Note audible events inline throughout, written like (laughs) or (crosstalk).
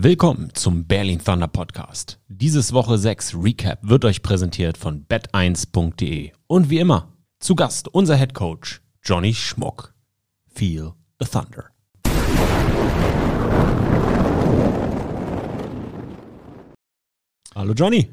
Willkommen zum Berlin Thunder Podcast. Dieses Woche 6 Recap wird euch präsentiert von bet1.de. Und wie immer, zu Gast unser Head Coach Johnny Schmuck. Feel the Thunder. Hallo Johnny.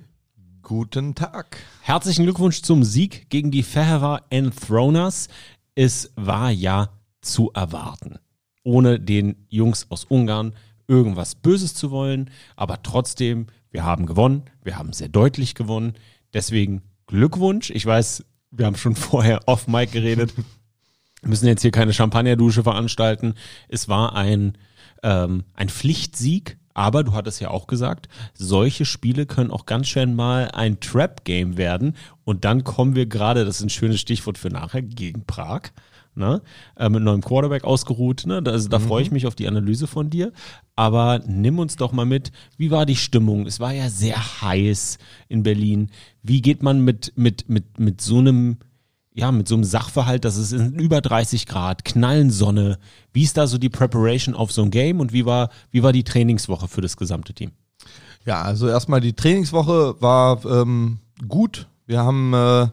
Guten Tag. Herzlichen Glückwunsch zum Sieg gegen die Fehervar Enthroners. Es war ja zu erwarten. Ohne den Jungs aus Ungarn irgendwas Böses zu wollen, aber trotzdem, wir haben gewonnen, wir haben sehr deutlich gewonnen. Deswegen Glückwunsch. Ich weiß, wir haben schon (laughs) vorher off Mic geredet. Wir müssen jetzt hier keine Champagnerdusche veranstalten. Es war ein, ähm, ein Pflichtsieg, aber du hattest ja auch gesagt, solche Spiele können auch ganz schön mal ein Trap-Game werden. Und dann kommen wir gerade, das ist ein schönes Stichwort für nachher, gegen Prag ne? Äh, mit neuem Quarterback ausgeruht. Ne? Also da mhm. freue ich mich auf die Analyse von dir. Aber nimm uns doch mal mit, wie war die Stimmung? Es war ja sehr heiß in Berlin. Wie geht man mit, mit, mit, mit so einem, ja, mit so einem Sachverhalt, dass es in über 30 Grad, knallen Sonne. Wie ist da so die Preparation auf so ein Game und wie war, wie war die Trainingswoche für das gesamte Team? Ja, also erstmal die Trainingswoche war ähm, gut. Wir haben äh,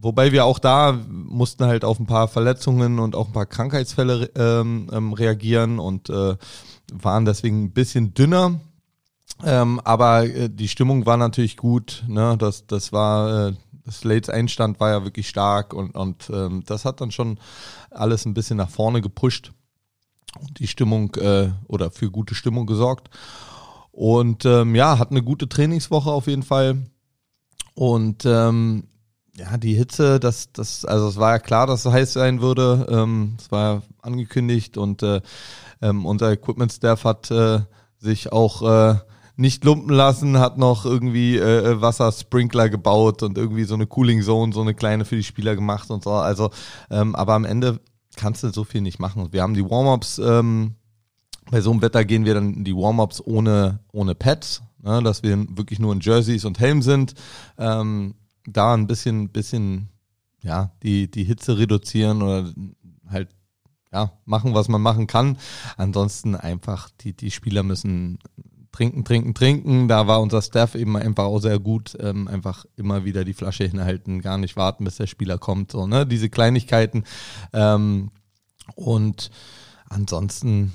wobei wir auch da mussten halt auf ein paar Verletzungen und auch ein paar Krankheitsfälle ähm, ähm, reagieren und äh, waren deswegen ein bisschen dünner. Ähm, aber äh, die Stimmung war natürlich gut. Ne? Das, das war äh, das Slates Einstand war ja wirklich stark und, und ähm, das hat dann schon alles ein bisschen nach vorne gepusht und die Stimmung äh, oder für gute Stimmung gesorgt. Und ähm, ja, hat eine gute Trainingswoche auf jeden Fall. Und ähm, ja, die Hitze, das, das, also es war ja klar, dass es heiß sein würde. Ähm, es war ja angekündigt und äh, ähm, unser Equipment-Staff hat äh, sich auch äh, nicht lumpen lassen, hat noch irgendwie äh, Wassersprinkler gebaut und irgendwie so eine Cooling Zone, so eine kleine für die Spieler gemacht und so. Also, ähm, aber am Ende kannst du so viel nicht machen. Wir haben die Warm-ups, ähm, bei so einem Wetter gehen wir dann die Warm-ups ohne, ohne Pads, ne, dass wir wirklich nur in Jerseys und Helm sind. Ähm, da ein bisschen, bisschen, ja, die, die Hitze reduzieren oder halt, ja, machen, was man machen kann. Ansonsten einfach, die, die Spieler müssen trinken, trinken, trinken. Da war unser Staff eben einfach auch sehr gut. Ähm, einfach immer wieder die Flasche hinhalten, gar nicht warten, bis der Spieler kommt. So, ne? Diese Kleinigkeiten. Ähm, und ansonsten,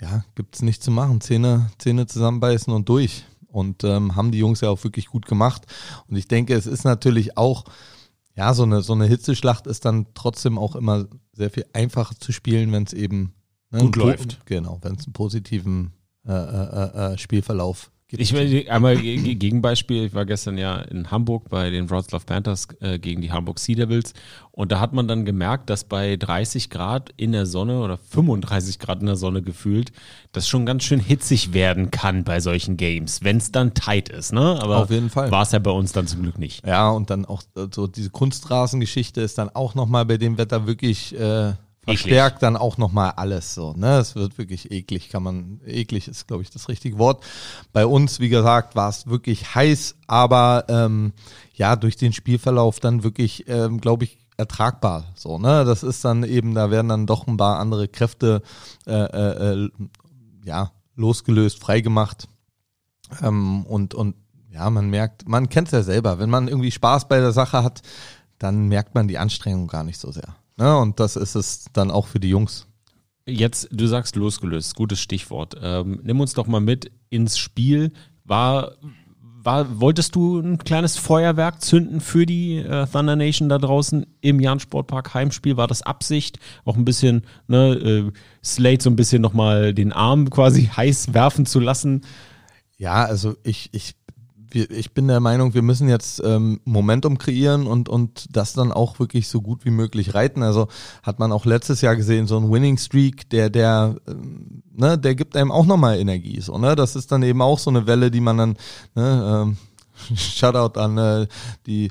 ja, gibt's nichts zu machen. Zähne, Zähne zusammenbeißen und durch und ähm, haben die Jungs ja auch wirklich gut gemacht. Und ich denke, es ist natürlich auch, ja, so eine, so eine Hitzeschlacht ist dann trotzdem auch immer sehr viel einfacher zu spielen, wenn es eben ne, gut läuft. Genau, wenn es einen positiven äh, äh, äh, Spielverlauf Gibt ich will einmal Gegenbeispiel. Ich war gestern ja in Hamburg bei den Wroclaw Panthers äh, gegen die Hamburg Sea Devils und da hat man dann gemerkt, dass bei 30 Grad in der Sonne oder 35 Grad in der Sonne gefühlt, das schon ganz schön hitzig werden kann bei solchen Games, wenn es dann tight ist. Ne? Aber auf jeden Fall war es ja bei uns dann zum Glück nicht. Ja und dann auch äh, so diese Kunstrasengeschichte ist dann auch nochmal bei dem Wetter wirklich äh, verstärkt dann auch nochmal alles so. Ne? Es wird wirklich eklig, kann man, eklig ist, glaube ich, das richtige Wort. Bei uns, wie gesagt, war es wirklich heiß, aber ähm, ja, durch den Spielverlauf dann wirklich, ähm, glaube ich, ertragbar. So, ne? Das ist dann eben, da werden dann doch ein paar andere Kräfte äh, äh, äh ja, losgelöst, freigemacht. Ähm, und, und ja, man merkt, man kennt es ja selber, wenn man irgendwie Spaß bei der Sache hat, dann merkt man die Anstrengung gar nicht so sehr. Ja, und das ist es dann auch für die Jungs. Jetzt, du sagst losgelöst, gutes Stichwort. Ähm, nimm uns doch mal mit ins Spiel. War, war, wolltest du ein kleines Feuerwerk zünden für die äh, Thunder Nation da draußen im Jan Sportpark Heimspiel? War das Absicht? Auch ein bisschen, ne, äh, Slate so ein bisschen nochmal den Arm quasi (laughs) heiß werfen zu lassen? Ja, also ich, ich wir, ich bin der Meinung, wir müssen jetzt ähm, Momentum kreieren und, und das dann auch wirklich so gut wie möglich reiten. Also hat man auch letztes Jahr gesehen, so ein Winning Streak, der, der, ähm, ne, der gibt einem auch nochmal Energie. So, ne? Das ist dann eben auch so eine Welle, die man dann, ne, ähm, (laughs) Shoutout an äh, die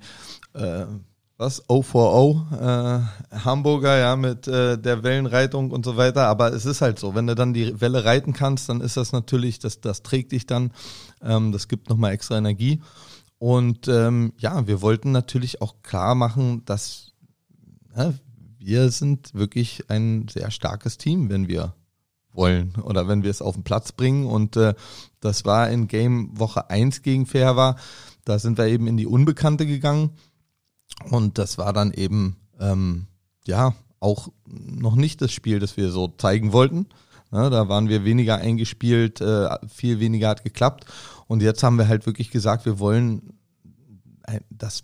äh, was, O4O, äh, Hamburger, ja, mit äh, der Wellenreitung und so weiter. Aber es ist halt so, wenn du dann die Welle reiten kannst, dann ist das natürlich, das, das trägt dich dann, ähm, das gibt nochmal extra Energie. Und ähm, ja, wir wollten natürlich auch klar machen, dass ja, wir sind wirklich ein sehr starkes Team, wenn wir wollen oder wenn wir es auf den Platz bringen. Und äh, das war in Game Woche 1 gegen Fairwa. Da sind wir eben in die Unbekannte gegangen. Und das war dann eben, ähm, ja, auch noch nicht das Spiel, das wir so zeigen wollten. Ja, da waren wir weniger eingespielt, äh, viel weniger hat geklappt. Und jetzt haben wir halt wirklich gesagt, wir wollen das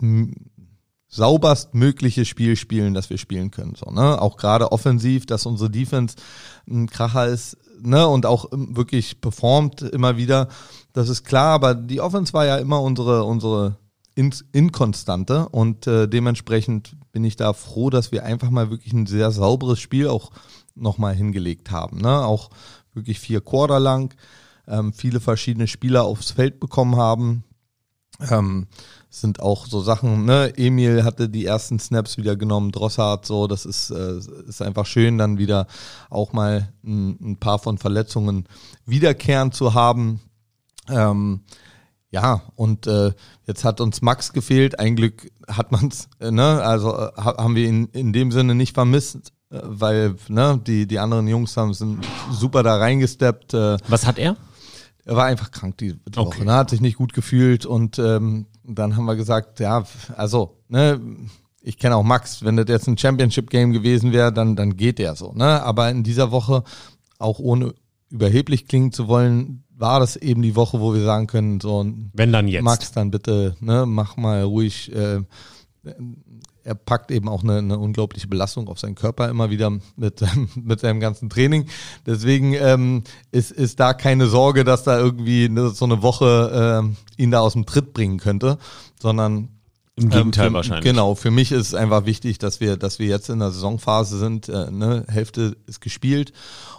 sauberst mögliche Spiel spielen, das wir spielen können. So, ne? Auch gerade offensiv, dass unsere Defense ein Kracher ist, ne, und auch wirklich performt immer wieder. Das ist klar, aber die Offense war ja immer unsere, unsere Inkonstante und äh, dementsprechend bin ich da froh, dass wir einfach mal wirklich ein sehr sauberes Spiel auch nochmal hingelegt haben. Ne? Auch wirklich vier Quarter lang, ähm, viele verschiedene Spieler aufs Feld bekommen haben. Ähm, sind auch so Sachen, ne, Emil hatte die ersten Snaps wieder genommen, Drossard, so, das ist, äh, ist einfach schön, dann wieder auch mal ein, ein paar von Verletzungen wiederkehren zu haben. Ähm, ja, und äh, jetzt hat uns Max gefehlt. Ein Glück hat man's, äh, ne? Also äh, haben wir ihn in dem Sinne nicht vermisst, äh, weil ne, die, die anderen Jungs haben sind super da reingesteppt. Äh, Was hat er? Er war einfach krank die, die okay. Woche, ne? hat sich nicht gut gefühlt und ähm, dann haben wir gesagt, ja, also, ne, ich kenne auch Max, wenn das jetzt ein Championship-Game gewesen wäre, dann, dann geht der so, ne? Aber in dieser Woche, auch ohne überheblich klingen zu wollen, war das eben die Woche, wo wir sagen können, so, wenn dann jetzt. Max, dann bitte, ne, mach mal ruhig, äh, er packt eben auch eine, eine unglaubliche Belastung auf seinen Körper immer wieder mit, (laughs) mit seinem ganzen Training. Deswegen ähm, ist, ist da keine Sorge, dass da irgendwie eine, so eine Woche äh, ihn da aus dem Tritt bringen könnte, sondern im Gegenteil ähm, für, wahrscheinlich. Genau, für mich ist es einfach wichtig, dass wir, dass wir jetzt in der Saisonphase sind. Äh, ne, Hälfte ist gespielt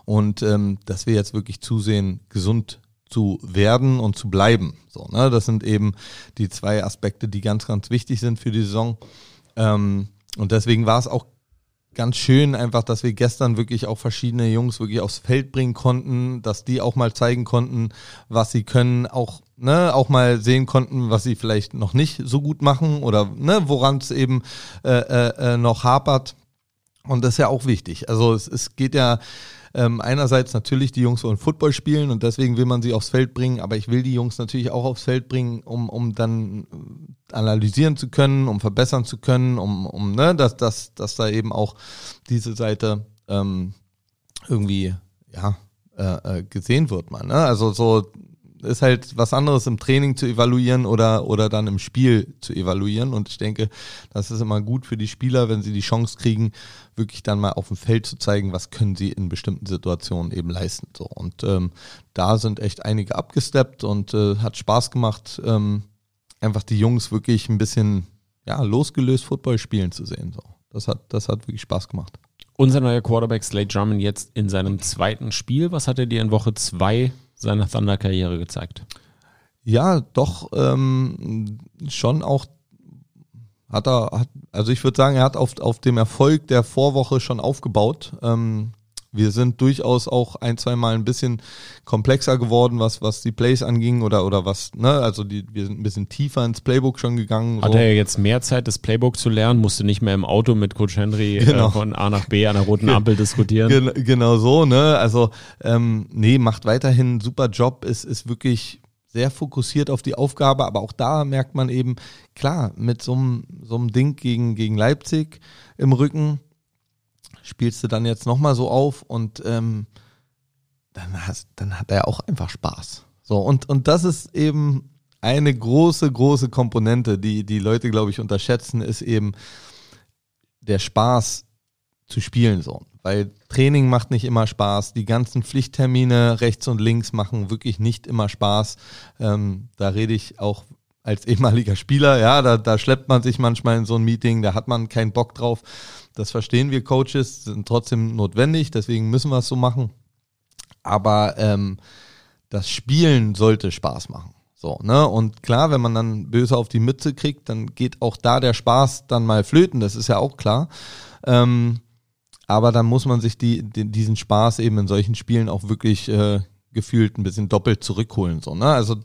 und ähm, dass wir jetzt wirklich zusehen, gesund zu werden und zu bleiben. So, ne, das sind eben die zwei Aspekte, die ganz, ganz wichtig sind für die Saison. Ähm, und deswegen war es auch ganz schön einfach, dass wir gestern wirklich auch verschiedene Jungs wirklich aufs Feld bringen konnten, dass die auch mal zeigen konnten, was sie können, auch ne, auch mal sehen konnten, was sie vielleicht noch nicht so gut machen oder ne, woran es eben äh, äh, äh noch hapert. Und das ist ja auch wichtig. Also es, es geht ja ähm, einerseits natürlich, die Jungs wollen Football spielen und deswegen will man sie aufs Feld bringen, aber ich will die Jungs natürlich auch aufs Feld bringen, um, um dann analysieren zu können, um verbessern zu können, um, um ne, dass, dass, dass da eben auch diese Seite ähm, irgendwie ja, äh, äh gesehen wird man. Ne? Also so ist halt was anderes im Training zu evaluieren oder, oder dann im Spiel zu evaluieren. Und ich denke, das ist immer gut für die Spieler, wenn sie die Chance kriegen, wirklich dann mal auf dem Feld zu zeigen, was können sie in bestimmten Situationen eben leisten. So. Und ähm, da sind echt einige abgesteppt und äh, hat Spaß gemacht, ähm, einfach die Jungs wirklich ein bisschen ja, losgelöst Football spielen zu sehen. So. Das hat, das hat wirklich Spaß gemacht. Unser neuer Quarterback Slade Drummond jetzt in seinem zweiten Spiel. Was hat er dir in Woche zwei seiner Thunder-Karriere gezeigt. Ja, doch ähm, schon auch hat er, hat, also ich würde sagen, er hat auf, auf dem Erfolg der Vorwoche schon aufgebaut. Ähm, wir sind durchaus auch ein, zwei Mal ein bisschen komplexer geworden, was, was die Plays anging oder, oder was, ne, also die, wir sind ein bisschen tiefer ins Playbook schon gegangen. Hat so. er jetzt mehr Zeit, das Playbook zu lernen, musste nicht mehr im Auto mit Coach Henry äh, genau. äh, von A nach B an der roten Ampel diskutieren. Gen genau so, ne, also, ähm, nee, macht weiterhin einen super Job, ist, ist wirklich sehr fokussiert auf die Aufgabe, aber auch da merkt man eben, klar, mit so einem, so einem Ding gegen, gegen Leipzig im Rücken, spielst du dann jetzt nochmal so auf und ähm, dann, hast, dann hat er auch einfach Spaß. So, und, und das ist eben eine große, große Komponente, die die Leute, glaube ich, unterschätzen, ist eben der Spaß zu spielen so. Weil Training macht nicht immer Spaß, die ganzen Pflichttermine rechts und links machen wirklich nicht immer Spaß. Ähm, da rede ich auch als ehemaliger Spieler, ja, da, da schleppt man sich manchmal in so ein Meeting, da hat man keinen Bock drauf. Das verstehen wir Coaches, sind trotzdem notwendig, deswegen müssen wir es so machen. Aber ähm, das Spielen sollte Spaß machen. So, ne? Und klar, wenn man dann böse auf die Mütze kriegt, dann geht auch da der Spaß dann mal flöten, das ist ja auch klar. Ähm, aber dann muss man sich die, die, diesen Spaß eben in solchen Spielen auch wirklich äh, gefühlt ein bisschen doppelt zurückholen. So, ne? Also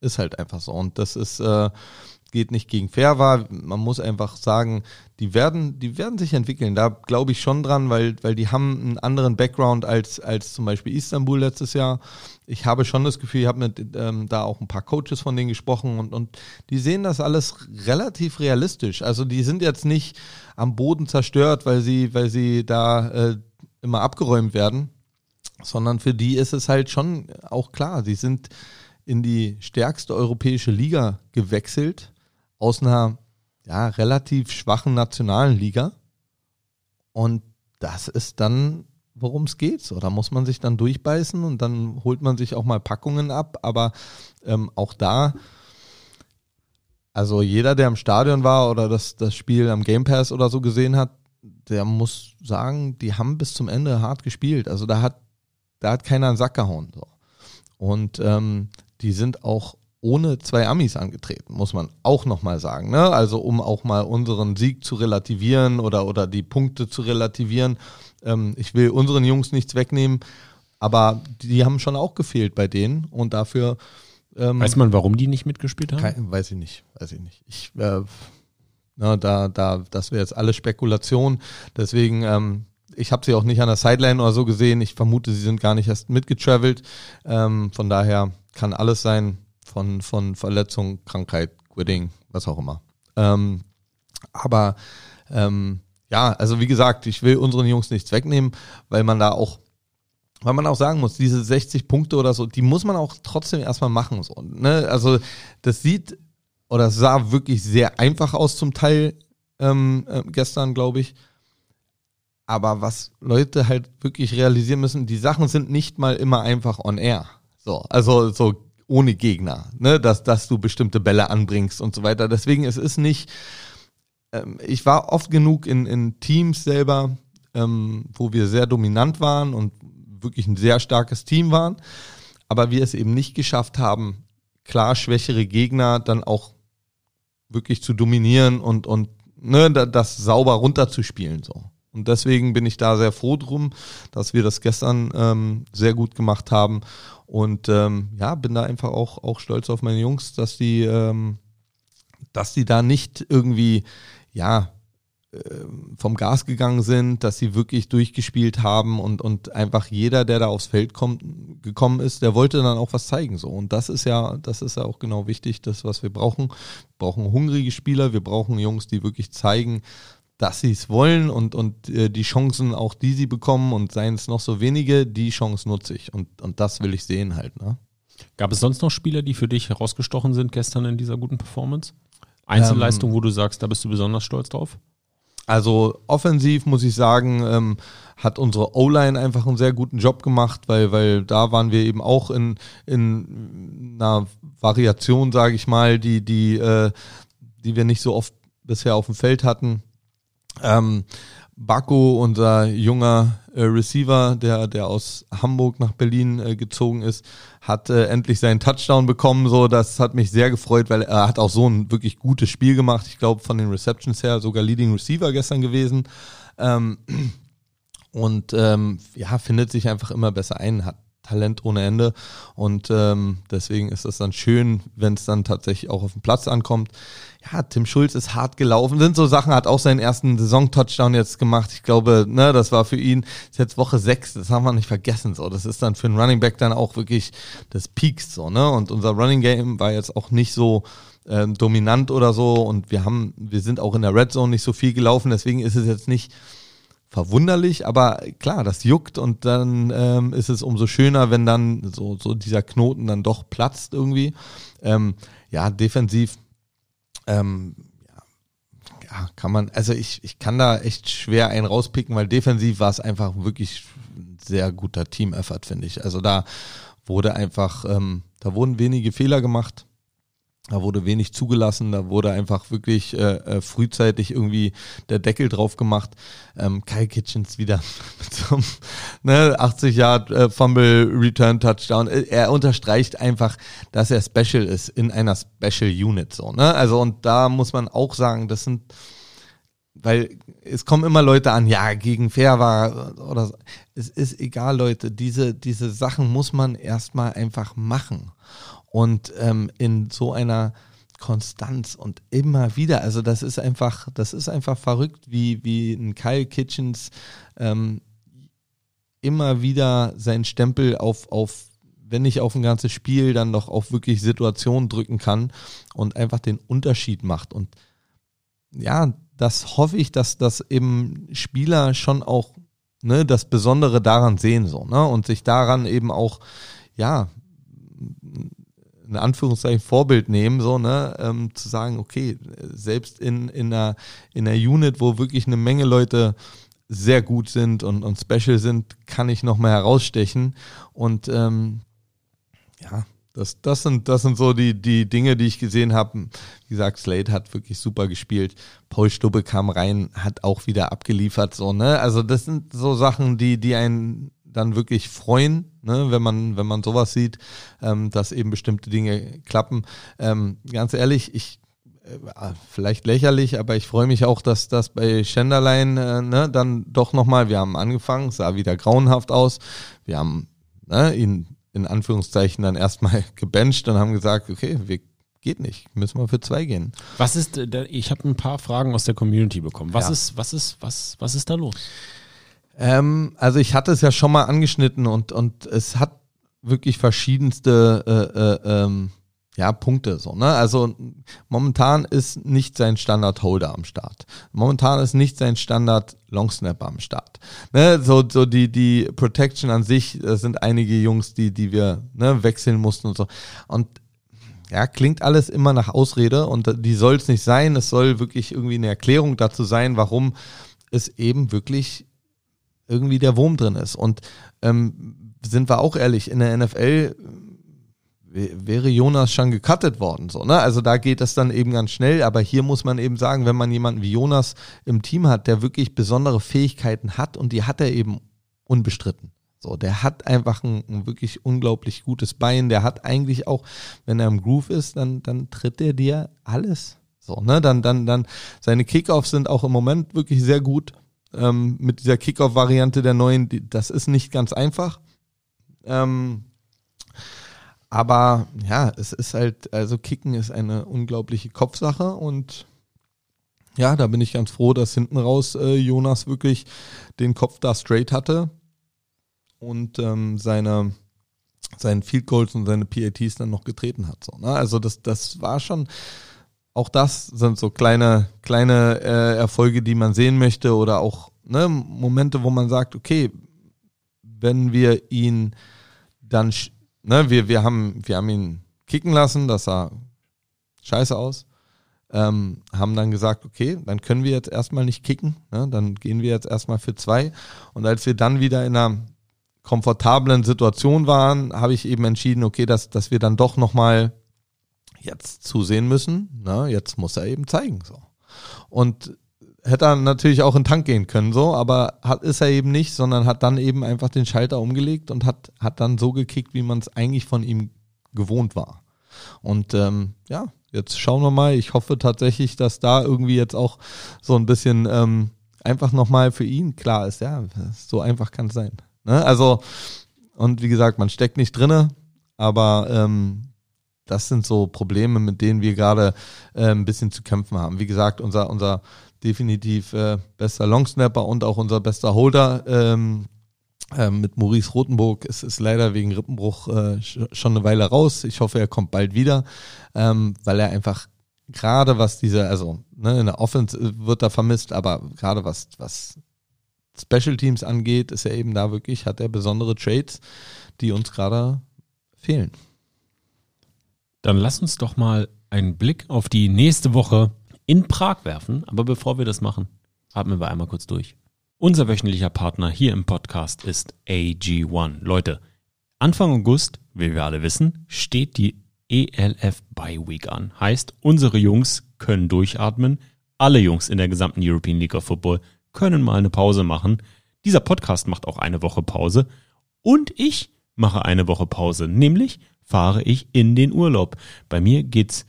ist halt einfach so. Und das ist, äh, geht nicht gegen fair. Man muss einfach sagen, die werden, die werden sich entwickeln. Da glaube ich schon dran, weil, weil die haben einen anderen Background als, als zum Beispiel Istanbul letztes Jahr. Ich habe schon das Gefühl, ich habe mit ähm, da auch ein paar Coaches von denen gesprochen und, und die sehen das alles relativ realistisch. Also die sind jetzt nicht am Boden zerstört, weil sie, weil sie da äh, immer abgeräumt werden, sondern für die ist es halt schon auch klar, sie sind in die stärkste europäische Liga gewechselt aus einer ja, relativ schwachen nationalen Liga. Und das ist dann, worum es geht. So, da muss man sich dann durchbeißen und dann holt man sich auch mal Packungen ab. Aber ähm, auch da, also jeder, der im Stadion war oder das, das Spiel am Game Pass oder so gesehen hat, der muss sagen, die haben bis zum Ende hart gespielt. Also da hat, da hat keiner einen Sack gehauen. So. Und ähm, die sind auch ohne zwei Amis angetreten, muss man auch nochmal sagen. Ne? Also um auch mal unseren Sieg zu relativieren oder, oder die Punkte zu relativieren. Ähm, ich will unseren Jungs nichts wegnehmen, aber die haben schon auch gefehlt bei denen und dafür. Ähm, weiß man, warum die nicht mitgespielt haben? Kein, weiß ich nicht, weiß ich nicht. Ich, äh, na, da, da, das wäre jetzt alles Spekulation. Deswegen, ähm, ich habe sie auch nicht an der Sideline oder so gesehen. Ich vermute, sie sind gar nicht erst mitgetravelt. Ähm, von daher kann alles sein von, von Verletzung, Krankheit, Quitting, was auch immer. Ähm, aber ähm, ja, also wie gesagt, ich will unseren Jungs nichts wegnehmen, weil man da auch, weil man auch sagen muss, diese 60 Punkte oder so, die muss man auch trotzdem erstmal machen. So, ne? Also das sieht oder sah wirklich sehr einfach aus zum Teil ähm, äh, gestern, glaube ich. Aber was Leute halt wirklich realisieren müssen, die Sachen sind nicht mal immer einfach on air. So, also so ohne Gegner, ne, dass, dass du bestimmte Bälle anbringst und so weiter. Deswegen es ist nicht, ähm, ich war oft genug in, in Teams selber, ähm, wo wir sehr dominant waren und wirklich ein sehr starkes Team waren, aber wir es eben nicht geschafft haben, klar schwächere Gegner dann auch wirklich zu dominieren und, und ne, das sauber runterzuspielen. So. Und deswegen bin ich da sehr froh drum, dass wir das gestern ähm, sehr gut gemacht haben und ähm, ja, bin da einfach auch, auch stolz auf meine Jungs, dass die, ähm, dass die da nicht irgendwie, ja, äh, vom Gas gegangen sind, dass sie wirklich durchgespielt haben und, und einfach jeder, der da aufs Feld kommt, gekommen ist, der wollte dann auch was zeigen. So. Und das ist ja, das ist ja auch genau wichtig, das, was wir brauchen. Wir brauchen hungrige Spieler, wir brauchen Jungs, die wirklich zeigen, dass sie es wollen und, und äh, die Chancen auch, die sie bekommen und seien es noch so wenige, die Chance nutze ich. Und, und das will ich sehen halt. Ne? Gab es sonst noch Spieler, die für dich herausgestochen sind gestern in dieser guten Performance? Einzelleistung, ähm, wo du sagst, da bist du besonders stolz drauf? Also offensiv muss ich sagen, ähm, hat unsere O-Line einfach einen sehr guten Job gemacht, weil, weil da waren wir eben auch in, in einer Variation, sage ich mal, die, die, äh, die wir nicht so oft bisher auf dem Feld hatten. Ähm, Baku, unser junger äh, Receiver, der, der aus Hamburg nach Berlin äh, gezogen ist, hat äh, endlich seinen Touchdown bekommen. So, das hat mich sehr gefreut, weil er hat auch so ein wirklich gutes Spiel gemacht. Ich glaube, von den Receptions her sogar Leading Receiver gestern gewesen. Ähm, (clears throat) und ähm, ja, findet sich einfach immer besser ein, hat Talent ohne Ende. Und ähm, deswegen ist es dann schön, wenn es dann tatsächlich auch auf den Platz ankommt. Ja, Tim Schulz ist hart gelaufen. Sind so Sachen, hat auch seinen ersten Saison-Touchdown jetzt gemacht. Ich glaube, ne, das war für ihn ist jetzt Woche sechs. Das haben wir nicht vergessen. So, das ist dann für einen Running Back dann auch wirklich das Peaks so, ne? Und unser Running Game war jetzt auch nicht so äh, dominant oder so. Und wir haben, wir sind auch in der Red Zone nicht so viel gelaufen. Deswegen ist es jetzt nicht verwunderlich, aber klar, das juckt und dann ähm, ist es umso schöner, wenn dann so, so dieser Knoten dann doch platzt irgendwie. Ähm, ja, defensiv, ähm, ja, kann man, also ich, ich kann da echt schwer einen rauspicken, weil defensiv war es einfach wirklich ein sehr guter Team-Effort, finde ich. Also da wurde einfach, ähm, da wurden wenige Fehler gemacht. Da wurde wenig zugelassen, da wurde einfach wirklich äh, äh, frühzeitig irgendwie der Deckel drauf gemacht. Ähm, Kyle Kitchens wieder (laughs) mit so einem ne, 80 Yard äh, Fumble Return Touchdown. Äh, er unterstreicht einfach, dass er special ist in einer Special Unit so. Ne? Also und da muss man auch sagen, das sind weil es kommen immer Leute an, ja, gegen Fair war oder so. Es ist egal, Leute, diese, diese Sachen muss man erstmal einfach machen. Und ähm, in so einer Konstanz und immer wieder. Also das ist einfach, das ist einfach verrückt, wie, wie ein Kyle Kitchens ähm, immer wieder seinen Stempel auf, auf, wenn nicht auf ein ganzes Spiel, dann doch auf wirklich Situationen drücken kann und einfach den Unterschied macht. Und ja, das hoffe ich, dass das eben Spieler schon auch ne, das Besondere daran sehen so, ne? Und sich daran eben auch, ja, in Anführungszeichen Vorbild nehmen, so, ne, ähm, zu sagen, okay, selbst in, in einer, in einer Unit, wo wirklich eine Menge Leute sehr gut sind und, und special sind, kann ich noch mal herausstechen. Und ähm, ja, das, das, sind, das sind so die, die Dinge, die ich gesehen habe. Wie gesagt, Slade hat wirklich super gespielt. Paul Stubbe kam rein, hat auch wieder abgeliefert. So, ne? Also das sind so Sachen, die, die einen dann wirklich freuen, ne, wenn man, wenn man sowas sieht, ähm, dass eben bestimmte Dinge klappen. Ähm, ganz ehrlich, ich äh, vielleicht lächerlich, aber ich freue mich auch, dass das bei Schenderlein äh, ne, dann doch nochmal, wir haben angefangen, sah wieder grauenhaft aus. Wir haben ne, ihn in Anführungszeichen dann erstmal (laughs) gebencht und haben gesagt, okay, wir geht nicht, müssen wir für zwei gehen. Was ist, äh, ich habe ein paar Fragen aus der Community bekommen. Was ja. ist, was ist, was, was ist da los? Ähm, also ich hatte es ja schon mal angeschnitten und, und es hat wirklich verschiedenste äh, äh, ähm, ja, Punkte so, ne? Also momentan ist nicht sein Standard Holder am Start. Momentan ist nicht sein Standard Long Snapper am Start. Ne? So, so die, die Protection an sich, das sind einige Jungs, die, die wir ne, wechseln mussten und so. Und ja, klingt alles immer nach Ausrede und die soll es nicht sein. Es soll wirklich irgendwie eine Erklärung dazu sein, warum es eben wirklich irgendwie der Wurm drin ist. Und ähm, sind wir auch ehrlich, in der NFL wäre Jonas schon gecuttet worden. So, ne? Also da geht das dann eben ganz schnell, aber hier muss man eben sagen, wenn man jemanden wie Jonas im Team hat, der wirklich besondere Fähigkeiten hat und die hat er eben unbestritten. So, der hat einfach ein, ein, wirklich unglaublich gutes Bein. Der hat eigentlich auch, wenn er im Groove ist, dann, dann tritt er dir alles. So, ne, dann, dann, dann, seine Kickoffs sind auch im Moment wirklich sehr gut. Ähm, mit dieser Kickoff-Variante der neuen, das ist nicht ganz einfach. Ähm, aber ja, es ist halt, also Kicken ist eine unglaubliche Kopfsache und ja, da bin ich ganz froh, dass hinten raus äh, Jonas wirklich den Kopf da straight hatte und ähm, seine seinen Field Goals und seine PATs dann noch getreten hat. So, ne? Also das, das war schon, auch das sind so kleine, kleine äh, Erfolge, die man sehen möchte oder auch ne, Momente, wo man sagt, okay, wenn wir ihn dann ne, wir, wir, haben, wir haben ihn kicken lassen, das sah scheiße aus. Ähm, haben dann gesagt, okay, dann können wir jetzt erstmal nicht kicken, ne, dann gehen wir jetzt erstmal für zwei. Und als wir dann wieder in einer komfortablen Situation waren, habe ich eben entschieden, okay, dass, dass wir dann doch nochmal jetzt zusehen müssen. Ne, jetzt muss er eben zeigen. So. Und hätte er natürlich auch in den Tank gehen können, so, aber hat, ist er eben nicht, sondern hat dann eben einfach den Schalter umgelegt und hat, hat dann so gekickt, wie man es eigentlich von ihm gewohnt war. Und ähm, ja, jetzt schauen wir mal. Ich hoffe tatsächlich, dass da irgendwie jetzt auch so ein bisschen ähm, einfach nochmal für ihn klar ist, ja, so einfach kann es sein. Ne? Also, und wie gesagt, man steckt nicht drinne, aber ähm, das sind so Probleme, mit denen wir gerade äh, ein bisschen zu kämpfen haben. Wie gesagt, unser, unser definitiv äh, bester Longsnapper und auch unser bester Holder. Ähm, äh, mit Maurice Rotenburg ist, ist leider wegen Rippenbruch äh, schon eine Weile raus. Ich hoffe, er kommt bald wieder, ähm, weil er einfach gerade was diese, also ne, in der Offense wird er vermisst, aber gerade was, was Special Teams angeht, ist er eben da wirklich, hat er besondere Trades, die uns gerade fehlen. Dann lass uns doch mal einen Blick auf die nächste Woche in Prag werfen. Aber bevor wir das machen, atmen wir einmal kurz durch. Unser wöchentlicher Partner hier im Podcast ist AG1. Leute, Anfang August, wie wir alle wissen, steht die ELF Bye Week an. Heißt, unsere Jungs können durchatmen. Alle Jungs in der gesamten European League of Football können mal eine Pause machen. Dieser Podcast macht auch eine Woche Pause. Und ich mache eine Woche Pause. Nämlich fahre ich in den Urlaub. Bei mir geht's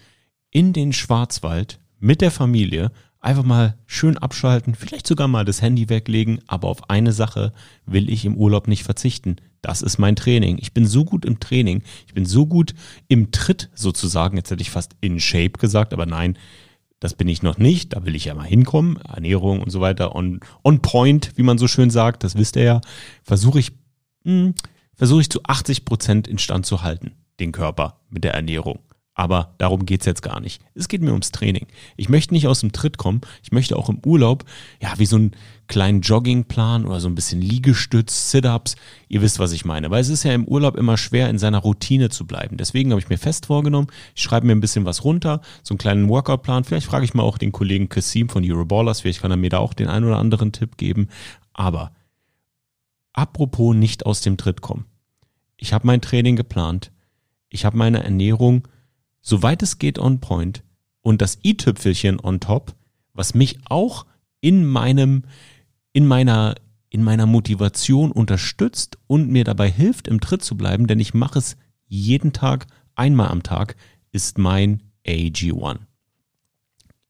in den Schwarzwald mit der Familie Einfach mal schön abschalten, vielleicht sogar mal das Handy weglegen, aber auf eine Sache will ich im Urlaub nicht verzichten. Das ist mein Training. Ich bin so gut im Training, ich bin so gut im Tritt sozusagen. Jetzt hätte ich fast in Shape gesagt, aber nein, das bin ich noch nicht. Da will ich ja mal hinkommen. Ernährung und so weiter on, on point, wie man so schön sagt, das wisst ihr ja. Versuche ich, hm, versuche ich zu 80 Prozent instand zu halten, den Körper mit der Ernährung. Aber darum geht's jetzt gar nicht. Es geht mir ums Training. Ich möchte nicht aus dem Tritt kommen. Ich möchte auch im Urlaub, ja, wie so einen kleinen Joggingplan oder so ein bisschen Liegestütz, Sit-Ups. Ihr wisst, was ich meine. Weil es ist ja im Urlaub immer schwer, in seiner Routine zu bleiben. Deswegen habe ich mir fest vorgenommen, ich schreibe mir ein bisschen was runter, so einen kleinen Workout-Plan. Vielleicht frage ich mal auch den Kollegen Kassim von Euroballers. Vielleicht kann er mir da auch den einen oder anderen Tipp geben. Aber apropos nicht aus dem Tritt kommen. Ich habe mein Training geplant. Ich habe meine Ernährung soweit es geht on point und das i-Tüpfelchen on top, was mich auch in meinem, in meiner, in meiner Motivation unterstützt und mir dabei hilft, im Tritt zu bleiben, denn ich mache es jeden Tag, einmal am Tag, ist mein AG1.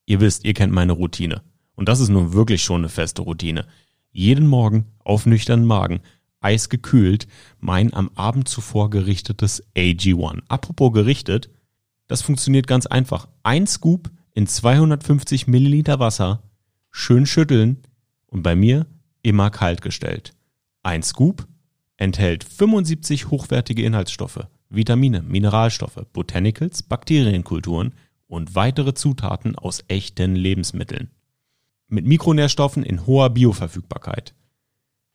Ihr wisst, ihr kennt meine Routine. Und das ist nun wirklich schon eine feste Routine. Jeden Morgen auf nüchternen Magen, eisgekühlt, mein am Abend zuvor gerichtetes AG1. Apropos gerichtet, das funktioniert ganz einfach. Ein Scoop in 250 Milliliter Wasser, schön schütteln und bei mir immer kalt gestellt. Ein Scoop enthält 75 hochwertige Inhaltsstoffe, Vitamine, Mineralstoffe, Botanicals, Bakterienkulturen und weitere Zutaten aus echten Lebensmitteln. Mit Mikronährstoffen in hoher Bioverfügbarkeit.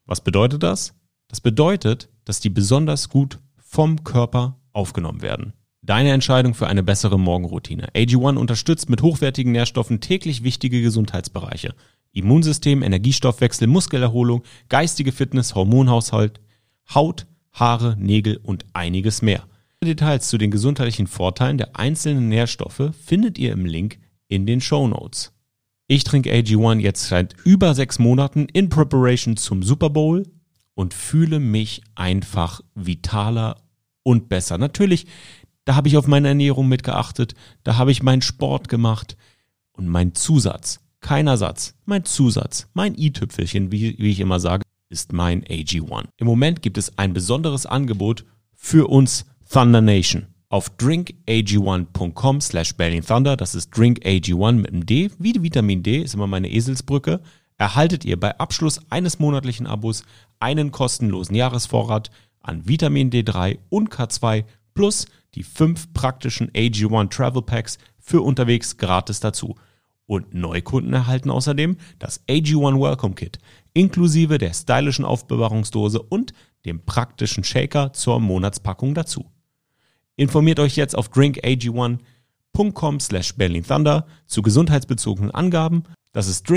Was bedeutet das? Das bedeutet, dass die besonders gut vom Körper aufgenommen werden. Deine Entscheidung für eine bessere Morgenroutine. AG1 unterstützt mit hochwertigen Nährstoffen täglich wichtige Gesundheitsbereiche. Immunsystem, Energiestoffwechsel, Muskelerholung, geistige Fitness, Hormonhaushalt, Haut, Haare, Nägel und einiges mehr. Details zu den gesundheitlichen Vorteilen der einzelnen Nährstoffe findet ihr im Link in den Show Notes. Ich trinke AG1 jetzt seit über sechs Monaten in Preparation zum Super Bowl und fühle mich einfach vitaler und besser. Natürlich da habe ich auf meine Ernährung mitgeachtet, da habe ich meinen Sport gemacht und mein Zusatz, keiner Satz, mein Zusatz, mein i-Tüpfelchen, wie, wie ich immer sage, ist mein AG1. Im Moment gibt es ein besonderes Angebot für uns Thunder Nation. Auf drinkag1.com slash Thunder, das ist drinkag1 mit dem D, wie Vitamin D, ist immer meine Eselsbrücke, erhaltet ihr bei Abschluss eines monatlichen Abos einen kostenlosen Jahresvorrat an Vitamin D3 und K2 plus die fünf praktischen AG1 Travel Packs für unterwegs gratis dazu. Und Neukunden erhalten außerdem das AG1 Welcome Kit inklusive der stylischen Aufbewahrungsdose und dem praktischen Shaker zur Monatspackung dazu. Informiert euch jetzt auf drinkag1.com slash Thunder zu gesundheitsbezogenen Angaben. Das ist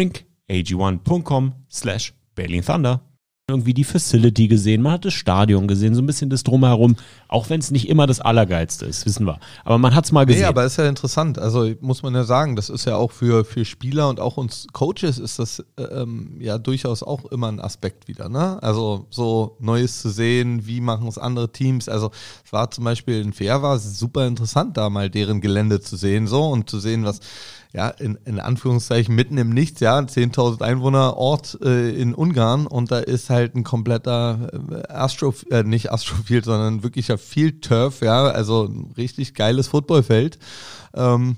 drinkag1.com slash Thunder irgendwie die Facility gesehen, man hat das Stadion gesehen, so ein bisschen das Drumherum, auch wenn es nicht immer das Allergeilste ist, wissen wir. Aber man hat es mal gesehen. Nee, aber ist ja interessant. Also muss man ja sagen, das ist ja auch für, für Spieler und auch uns Coaches ist das ähm, ja durchaus auch immer ein Aspekt wieder. Ne? Also so Neues zu sehen, wie machen es andere Teams. Also es war zum Beispiel in Fair war super interessant, da mal deren Gelände zu sehen so und zu sehen, was ja, in, in Anführungszeichen mitten im Nichts, ja, 10.000 Einwohner Ort äh, in Ungarn und da ist halt ein kompletter äh, Astro, äh, nicht Astrofield, sondern wirklicher Field Turf, ja, also ein richtig geiles Footballfeld. Ähm,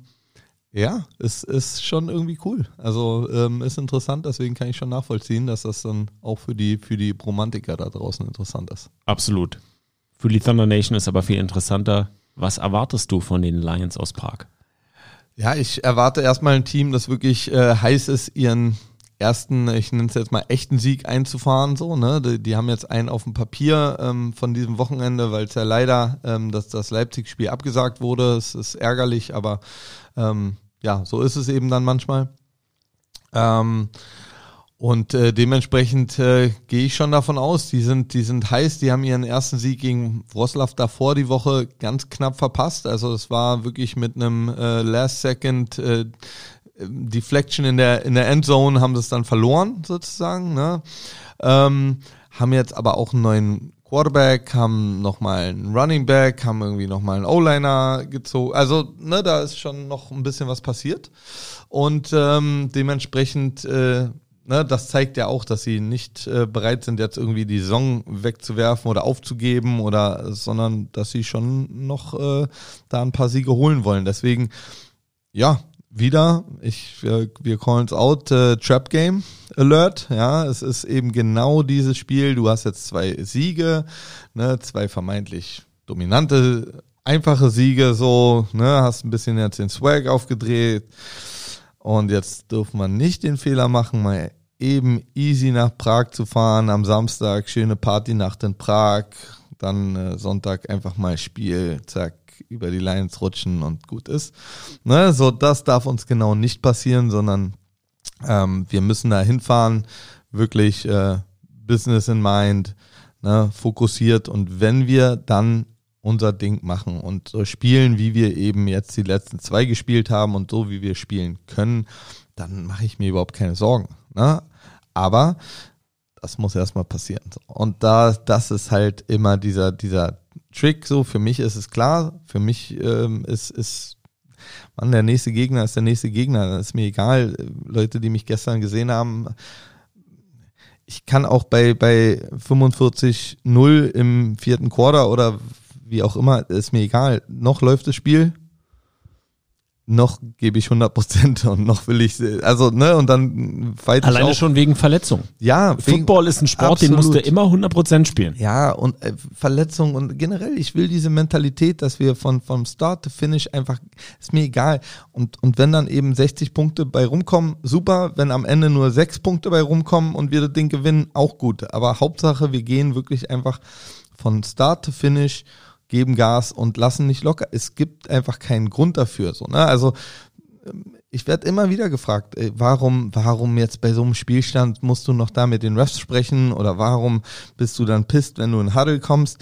ja, es ist schon irgendwie cool. Also ähm, ist interessant, deswegen kann ich schon nachvollziehen, dass das dann auch für die, für die Romantiker da draußen interessant ist. Absolut. Für die Thunder Nation ist aber viel interessanter. Was erwartest du von den Lions aus Park? Ja, ich erwarte erstmal ein Team, das wirklich äh, heiß ist, ihren ersten, ich nenne es jetzt mal echten Sieg einzufahren. So, ne? Die, die haben jetzt einen auf dem Papier ähm, von diesem Wochenende, weil es ja leider ähm, dass das Leipzig-Spiel abgesagt wurde. Es ist ärgerlich, aber ähm, ja, so ist es eben dann manchmal. Ähm, und äh, dementsprechend äh, gehe ich schon davon aus, die sind, die sind heiß, die haben ihren ersten Sieg gegen Wroclaw davor die Woche ganz knapp verpasst. Also es war wirklich mit einem äh, Last Second äh, Deflection in der, in der Endzone haben sie es dann verloren, sozusagen. Ne? Ähm, haben jetzt aber auch einen neuen Quarterback, haben nochmal einen Running Back, haben irgendwie nochmal einen O-Liner gezogen. Also, ne, da ist schon noch ein bisschen was passiert. Und ähm, dementsprechend, äh, ne, das zeigt ja auch, dass sie nicht äh, bereit sind, jetzt irgendwie die Saison wegzuwerfen oder aufzugeben oder, sondern dass sie schon noch äh, da ein paar Siege holen wollen. Deswegen, ja, wieder, ich, wir, wir callen es out, äh, Trap Game Alert, ja, es ist eben genau dieses Spiel, du hast jetzt zwei Siege, ne, zwei vermeintlich dominante, einfache Siege, so, ne, hast ein bisschen jetzt den Swag aufgedreht. Und jetzt dürfen wir nicht den Fehler machen, mal eben easy nach Prag zu fahren am Samstag, schöne Partynacht in Prag, dann äh, Sonntag einfach mal Spiel, zack, über die Lines rutschen und gut ist. Ne, so, das darf uns genau nicht passieren, sondern ähm, wir müssen da hinfahren, wirklich äh, Business in Mind, ne, fokussiert und wenn wir dann unser Ding machen und so spielen, wie wir eben jetzt die letzten zwei gespielt haben und so wie wir spielen können, dann mache ich mir überhaupt keine Sorgen. Ne? Aber das muss erstmal passieren. Und da, das ist halt immer dieser, dieser Trick. So, für mich ist es klar. Für mich ähm, ist, ist, Mann, der nächste Gegner ist der nächste Gegner. Das ist mir egal. Leute, die mich gestern gesehen haben, ich kann auch bei, bei 45-0 im vierten Quarter oder wie auch immer, ist mir egal. Noch läuft das Spiel noch gebe ich 100 Prozent und noch will ich, also, ne, und dann fight Alleine schon wegen Verletzung. Ja. Football wegen, ist ein Sport, absolut. den musst du immer 100 Prozent spielen. Ja, und äh, Verletzung und generell, ich will diese Mentalität, dass wir von, vom Start to Finish einfach, ist mir egal. Und, und wenn dann eben 60 Punkte bei rumkommen, super. Wenn am Ende nur sechs Punkte bei rumkommen und wir das Ding gewinnen, auch gut. Aber Hauptsache, wir gehen wirklich einfach von Start to Finish geben Gas und lassen nicht locker. Es gibt einfach keinen Grund dafür. So, ne? Also ähm, ich werde immer wieder gefragt, ey, warum, warum jetzt bei so einem Spielstand musst du noch da mit den Refs sprechen oder warum bist du dann pisst, wenn du in Huddle kommst?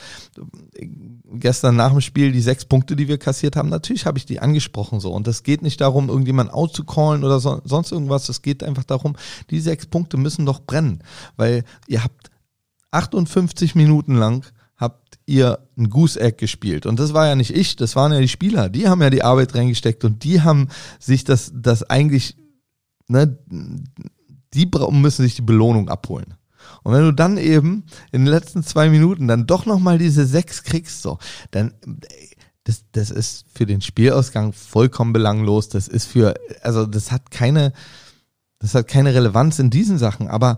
Gestern nach dem Spiel die sechs Punkte, die wir kassiert haben, natürlich habe ich die angesprochen so. Und es geht nicht darum, irgendjemand outzucallen oder so, sonst irgendwas. Es geht einfach darum, die sechs Punkte müssen doch brennen, weil ihr habt 58 Minuten lang ihr ein Goose Egg gespielt. Und das war ja nicht ich, das waren ja die Spieler. Die haben ja die Arbeit reingesteckt und die haben sich das, das eigentlich, ne, die müssen sich die Belohnung abholen. Und wenn du dann eben in den letzten zwei Minuten dann doch nochmal diese sechs kriegst, so, dann, das, das ist für den Spielausgang vollkommen belanglos. Das ist für, also das hat keine, das hat keine Relevanz in diesen Sachen, aber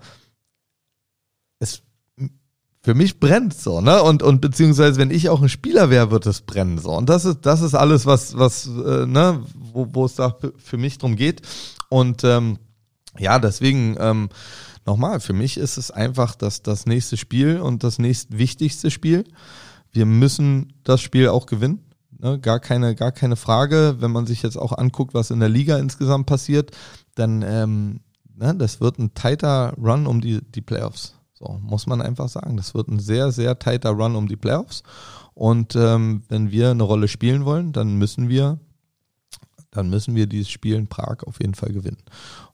für mich brennt so, ne? Und, und beziehungsweise, wenn ich auch ein Spieler wäre, wird es brennen so. Und das ist, das ist alles, was, was, äh, ne, wo, wo es da für mich drum geht. Und ähm, ja, deswegen, ähm, nochmal, für mich ist es einfach das, das nächste Spiel und das nächstwichtigste Spiel. Wir müssen das Spiel auch gewinnen. Ne? Gar keine, gar keine Frage. Wenn man sich jetzt auch anguckt, was in der Liga insgesamt passiert, dann ähm, ne, das wird ein tighter Run um die, die Playoffs. So, muss man einfach sagen. Das wird ein sehr, sehr tighter Run um die Playoffs. Und ähm, wenn wir eine Rolle spielen wollen, dann müssen wir, dann müssen wir dieses Spiel in Prag auf jeden Fall gewinnen.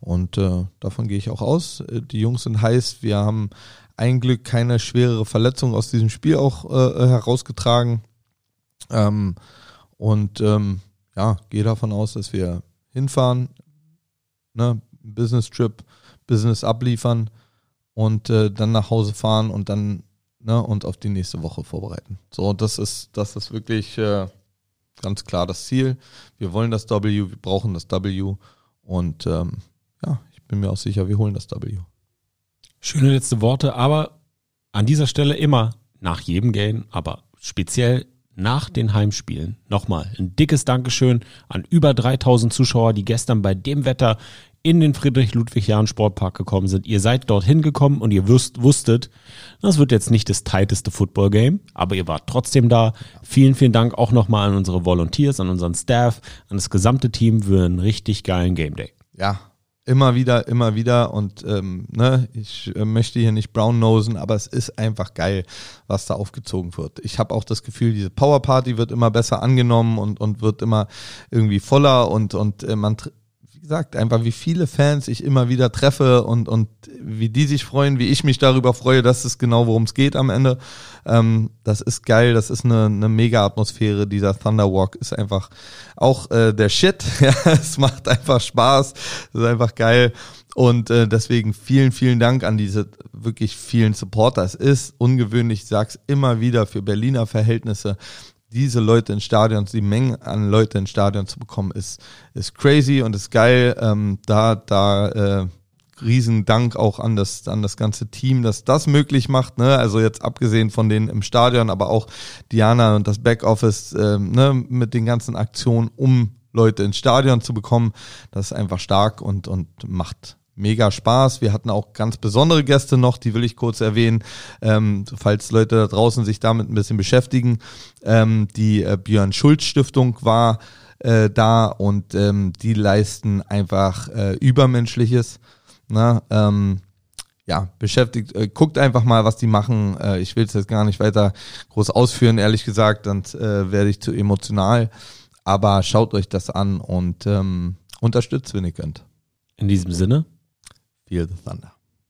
Und äh, davon gehe ich auch aus. Äh, die Jungs sind heiß. Wir haben ein Glück keine schwerere Verletzung aus diesem Spiel auch äh, herausgetragen. Ähm, und ähm, ja, gehe davon aus, dass wir hinfahren, ne, Business Trip, Business abliefern und äh, dann nach Hause fahren und dann ne, und auf die nächste Woche vorbereiten. So, das ist, das ist wirklich äh, ganz klar das Ziel. Wir wollen das W, wir brauchen das W und ähm, ja, ich bin mir auch sicher, wir holen das W. Schöne letzte Worte, aber an dieser Stelle immer nach jedem Game, aber speziell nach den Heimspielen nochmal ein dickes Dankeschön an über 3000 Zuschauer, die gestern bei dem Wetter in den Friedrich-Ludwig-Jahn-Sportpark gekommen sind. Ihr seid dorthin gekommen und ihr wüsst, wusstet, das wird jetzt nicht das tighteste Football-Game, aber ihr wart trotzdem da. Vielen, vielen Dank auch nochmal an unsere Volunteers, an unseren Staff, an das gesamte Team für einen richtig geilen Game Day. Ja, immer wieder, immer wieder und ähm, ne, ich äh, möchte hier nicht brown nosen, aber es ist einfach geil, was da aufgezogen wird. Ich habe auch das Gefühl, diese Power Party wird immer besser angenommen und und wird immer irgendwie voller und und äh, man gesagt, einfach wie viele Fans ich immer wieder treffe und, und wie die sich freuen, wie ich mich darüber freue, das ist genau, worum es geht am Ende. Ähm, das ist geil, das ist eine, eine mega Atmosphäre. Dieser Thunderwalk ist einfach auch äh, der Shit. (laughs) Ja, es macht einfach Spaß, es ist einfach geil. Und äh, deswegen vielen, vielen Dank an diese wirklich vielen Supporter. Es ist ungewöhnlich, ich sag's immer wieder, für Berliner Verhältnisse diese Leute in Stadions, die Menge an Leute in Stadion zu bekommen, ist, ist crazy und ist geil. Ähm, da, da, äh, riesen Dank auch an das, an das ganze Team, das das möglich macht. Ne? Also jetzt abgesehen von denen im Stadion, aber auch Diana und das Backoffice ähm, ne? mit den ganzen Aktionen, um Leute ins Stadion zu bekommen. Das ist einfach stark und, und macht mega Spaß. Wir hatten auch ganz besondere Gäste noch, die will ich kurz erwähnen, ähm, falls Leute da draußen sich damit ein bisschen beschäftigen. Ähm, die äh, Björn Schulz Stiftung war äh, da und ähm, die leisten einfach äh, Übermenschliches. Na, ähm, ja, beschäftigt, äh, guckt einfach mal, was die machen. Äh, ich will es jetzt gar nicht weiter groß ausführen, ehrlich gesagt, dann äh, werde ich zu emotional. Aber schaut euch das an und ähm, unterstützt, wenn ihr könnt. In diesem Sinne, Feel the Thunder.